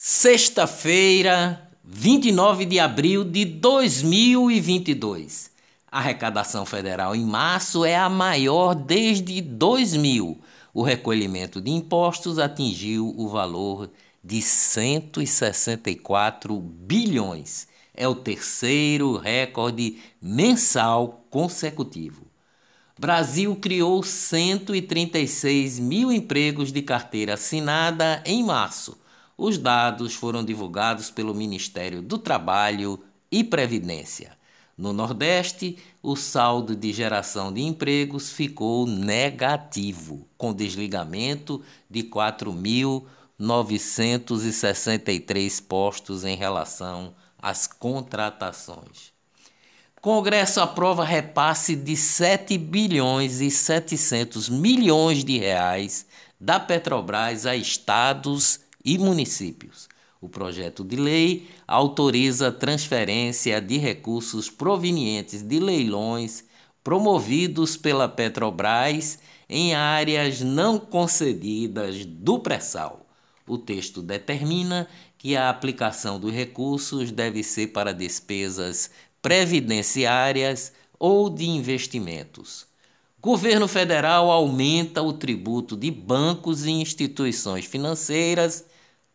Sexta-feira, 29 de abril de 2022. A arrecadação federal em março é a maior desde 2000. O recolhimento de impostos atingiu o valor de 164 bilhões. É o terceiro recorde mensal consecutivo. Brasil criou 136 mil empregos de carteira assinada em março os dados foram divulgados pelo Ministério do Trabalho e Previdência. No Nordeste, o saldo de geração de empregos ficou negativo, com desligamento de 4.963 postos em relação às contratações. Congresso aprova repasse de 7 bilhões e 700 milhões de reais da Petrobras a estados e municípios. O projeto de lei autoriza a transferência de recursos provenientes de leilões promovidos pela Petrobras em áreas não concedidas do pré-sal. O texto determina que a aplicação dos recursos deve ser para despesas previdenciárias ou de investimentos. Governo federal aumenta o tributo de bancos e instituições financeiras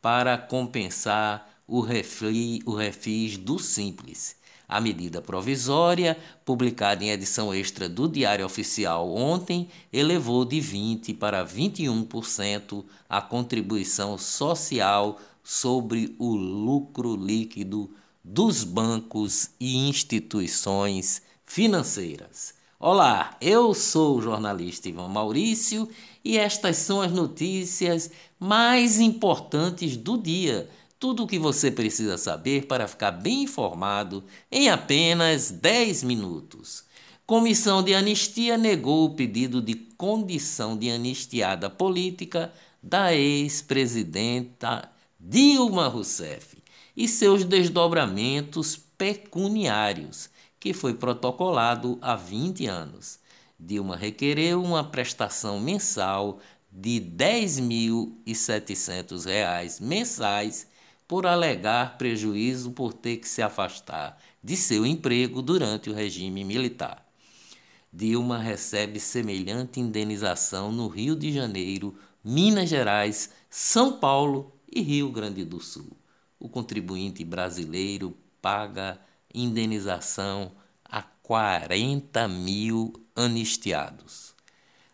para compensar o, refri, o refis do Simples. A medida provisória, publicada em edição extra do Diário Oficial ontem, elevou de 20% para 21% a contribuição social sobre o lucro líquido dos bancos e instituições financeiras. Olá, eu sou o jornalista Ivan Maurício e estas são as notícias mais importantes do dia. Tudo o que você precisa saber para ficar bem informado em apenas 10 minutos. Comissão de Anistia negou o pedido de condição de anistiada política da ex-presidenta Dilma Rousseff e seus desdobramentos pecuniários que foi protocolado há 20 anos. Dilma requereu uma prestação mensal de R$ 10.700 mensais por alegar prejuízo por ter que se afastar de seu emprego durante o regime militar. Dilma recebe semelhante indenização no Rio de Janeiro, Minas Gerais, São Paulo e Rio Grande do Sul. O contribuinte brasileiro paga indenização a 40 mil anistiados.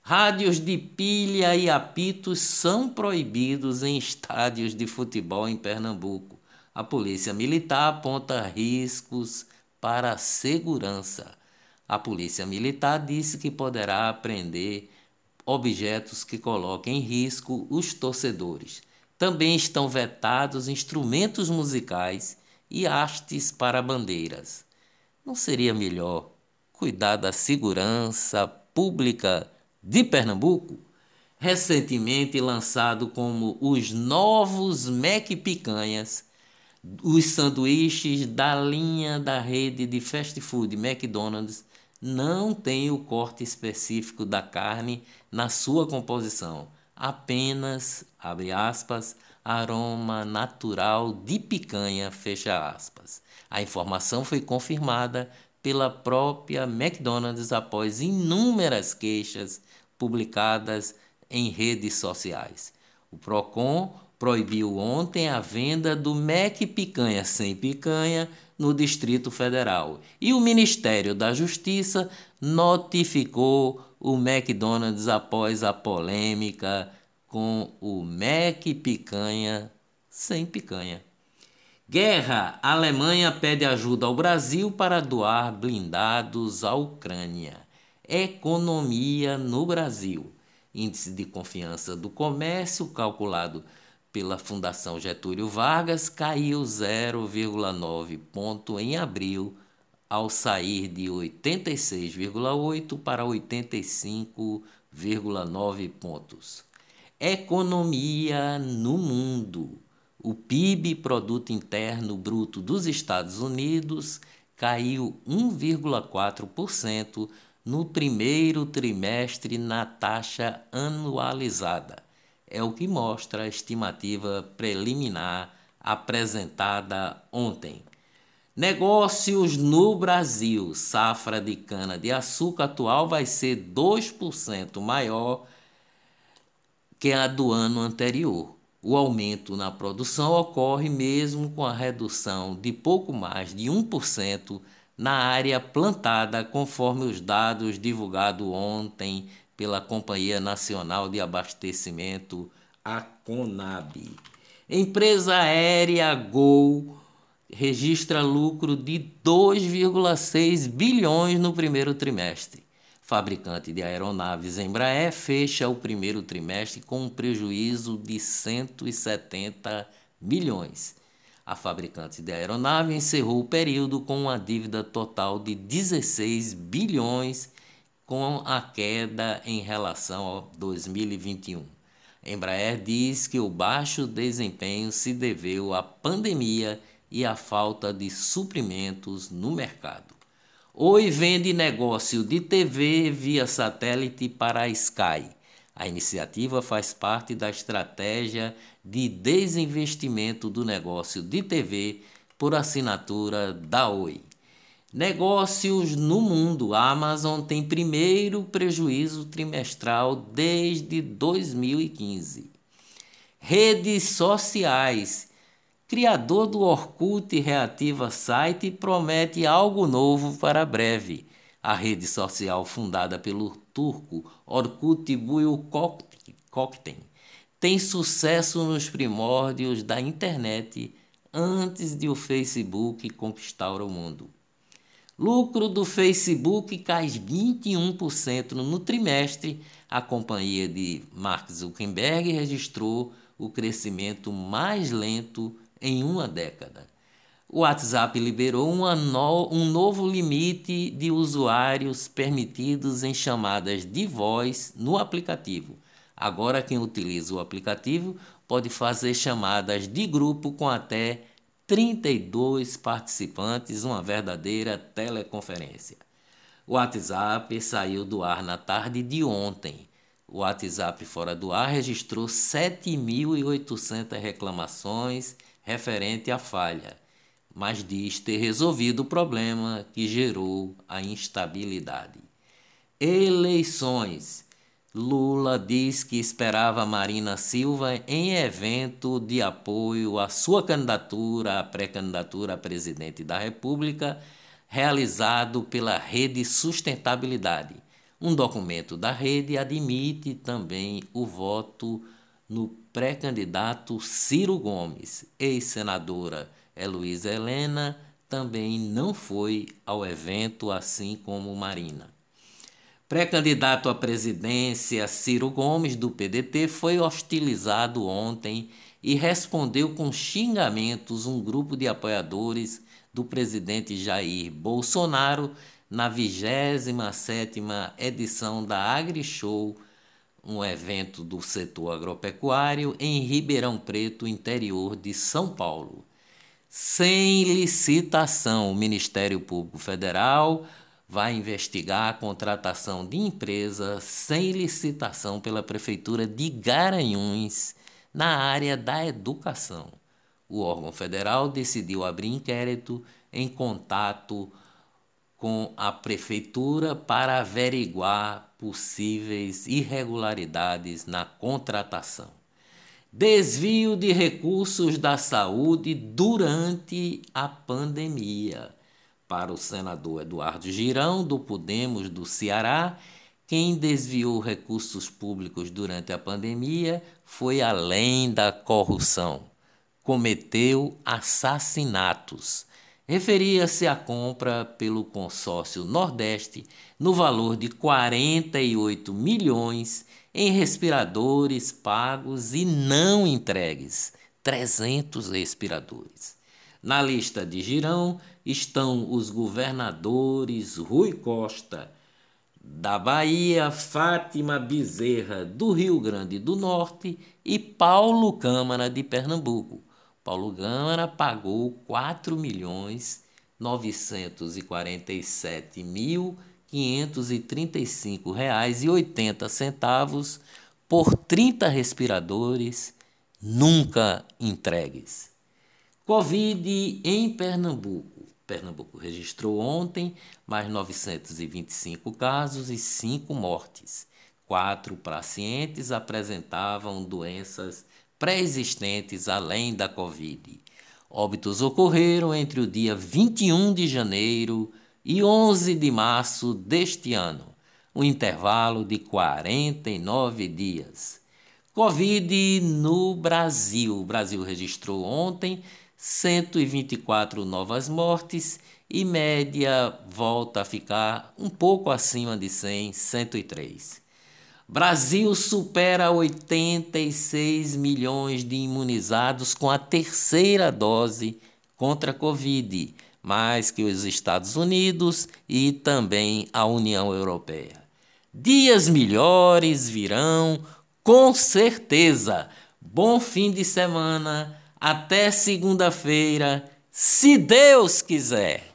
Rádios de pilha e apitos são proibidos em estádios de futebol em Pernambuco. A Polícia Militar aponta riscos para a segurança. A Polícia Militar disse que poderá apreender objetos que coloquem em risco os torcedores. Também estão vetados instrumentos musicais e hastes para bandeiras. Não seria melhor cuidar da segurança pública de Pernambuco? Recentemente lançado como os novos Mac Picanhas, os sanduíches da linha da rede de fast food McDonald's não tem o corte específico da carne na sua composição, apenas, abre aspas, aroma natural de picanha, fecha aspas. A informação foi confirmada pela própria McDonald's após inúmeras queixas publicadas em redes sociais. O Procon proibiu ontem a venda do Mac Picanha sem picanha no Distrito Federal e o Ministério da Justiça notificou o McDonald's após a polêmica com o Mac Picanha sem picanha. Guerra. A Alemanha pede ajuda ao Brasil para doar blindados à Ucrânia. Economia no Brasil. Índice de confiança do comércio calculado pela Fundação Getúlio Vargas caiu 0,9 ponto em abril ao sair de 86,8 para 85,9 pontos. Economia no mundo. O PIB, Produto Interno Bruto dos Estados Unidos, caiu 1,4% no primeiro trimestre na taxa anualizada. É o que mostra a estimativa preliminar apresentada ontem. Negócios no Brasil. Safra de cana-de-açúcar atual vai ser 2% maior que a do ano anterior. O aumento na produção ocorre mesmo com a redução de pouco mais de 1% na área plantada, conforme os dados divulgados ontem pela Companhia Nacional de Abastecimento, a CONAB. Empresa aérea Gol registra lucro de 2,6 bilhões no primeiro trimestre. Fabricante de aeronaves Embraer fecha o primeiro trimestre com um prejuízo de 170 milhões. A fabricante de aeronave encerrou o período com uma dívida total de 16 bilhões, com a queda em relação ao 2021. Embraer diz que o baixo desempenho se deveu à pandemia e à falta de suprimentos no mercado. Oi vende negócio de TV via satélite para a Sky. A iniciativa faz parte da estratégia de desinvestimento do negócio de TV por assinatura da Oi. Negócios no mundo. A Amazon tem primeiro prejuízo trimestral desde 2015. Redes sociais. Criador do Orkut reativa site promete algo novo para breve. A rede social fundada pelo turco Orkut Buyukokten tem sucesso nos primórdios da internet antes de o Facebook conquistar o mundo. Lucro do Facebook cai 21% no trimestre. A companhia de Mark Zuckerberg registrou o crescimento mais lento em uma década. O WhatsApp liberou no, um novo limite de usuários permitidos em chamadas de voz no aplicativo. Agora, quem utiliza o aplicativo pode fazer chamadas de grupo com até 32 participantes, uma verdadeira teleconferência. O WhatsApp saiu do ar na tarde de ontem. O WhatsApp fora do ar registrou 7.800 reclamações referente à falha, mas diz ter resolvido o problema que gerou a instabilidade. Eleições. Lula diz que esperava Marina Silva em evento de apoio à sua candidatura à pré-candidatura a presidente da República, realizado pela Rede Sustentabilidade. Um documento da rede admite também o voto no pré-candidato Ciro Gomes. Ex-senadora Heloísa Helena também não foi ao evento, assim como Marina. Pré-candidato à presidência Ciro Gomes, do PDT, foi hostilizado ontem e respondeu com xingamentos um grupo de apoiadores do presidente Jair Bolsonaro na 27ª edição da AgriShow, um evento do setor agropecuário em Ribeirão Preto, interior de São Paulo. Sem licitação, o Ministério Público Federal vai investigar a contratação de empresa sem licitação pela Prefeitura de Garanhuns na área da educação. O órgão federal decidiu abrir inquérito em contato com a Prefeitura para averiguar possíveis irregularidades na contratação. Desvio de recursos da saúde durante a pandemia para o senador Eduardo Girão, do Podemos do Ceará. Quem desviou recursos públicos durante a pandemia foi além da corrupção. Cometeu assassinatos. Referia-se à compra pelo consórcio Nordeste no valor de 48 milhões em respiradores pagos e não entregues. 300 respiradores. Na lista de Girão estão os governadores Rui Costa, da Bahia, Fátima Bezerra, do Rio Grande do Norte e Paulo Câmara, de Pernambuco. Paulo Câmara pagou 4 milhões 947 mil 535 reais e 80 centavos por 30 respiradores nunca entregues. Covid em Pernambuco. Pernambuco registrou ontem mais 925 casos e 5 mortes. Quatro pacientes apresentavam doenças pré-existentes além da Covid. Óbitos ocorreram entre o dia 21 de janeiro e 11 de março deste ano, um intervalo de 49 dias. Covid no Brasil. O Brasil registrou ontem 124 novas mortes e média volta a ficar um pouco acima de 100, 103. Brasil supera 86 milhões de imunizados com a terceira dose contra a Covid, mais que os Estados Unidos e também a União Europeia. Dias melhores virão, com certeza. Bom fim de semana até segunda-feira, se Deus quiser.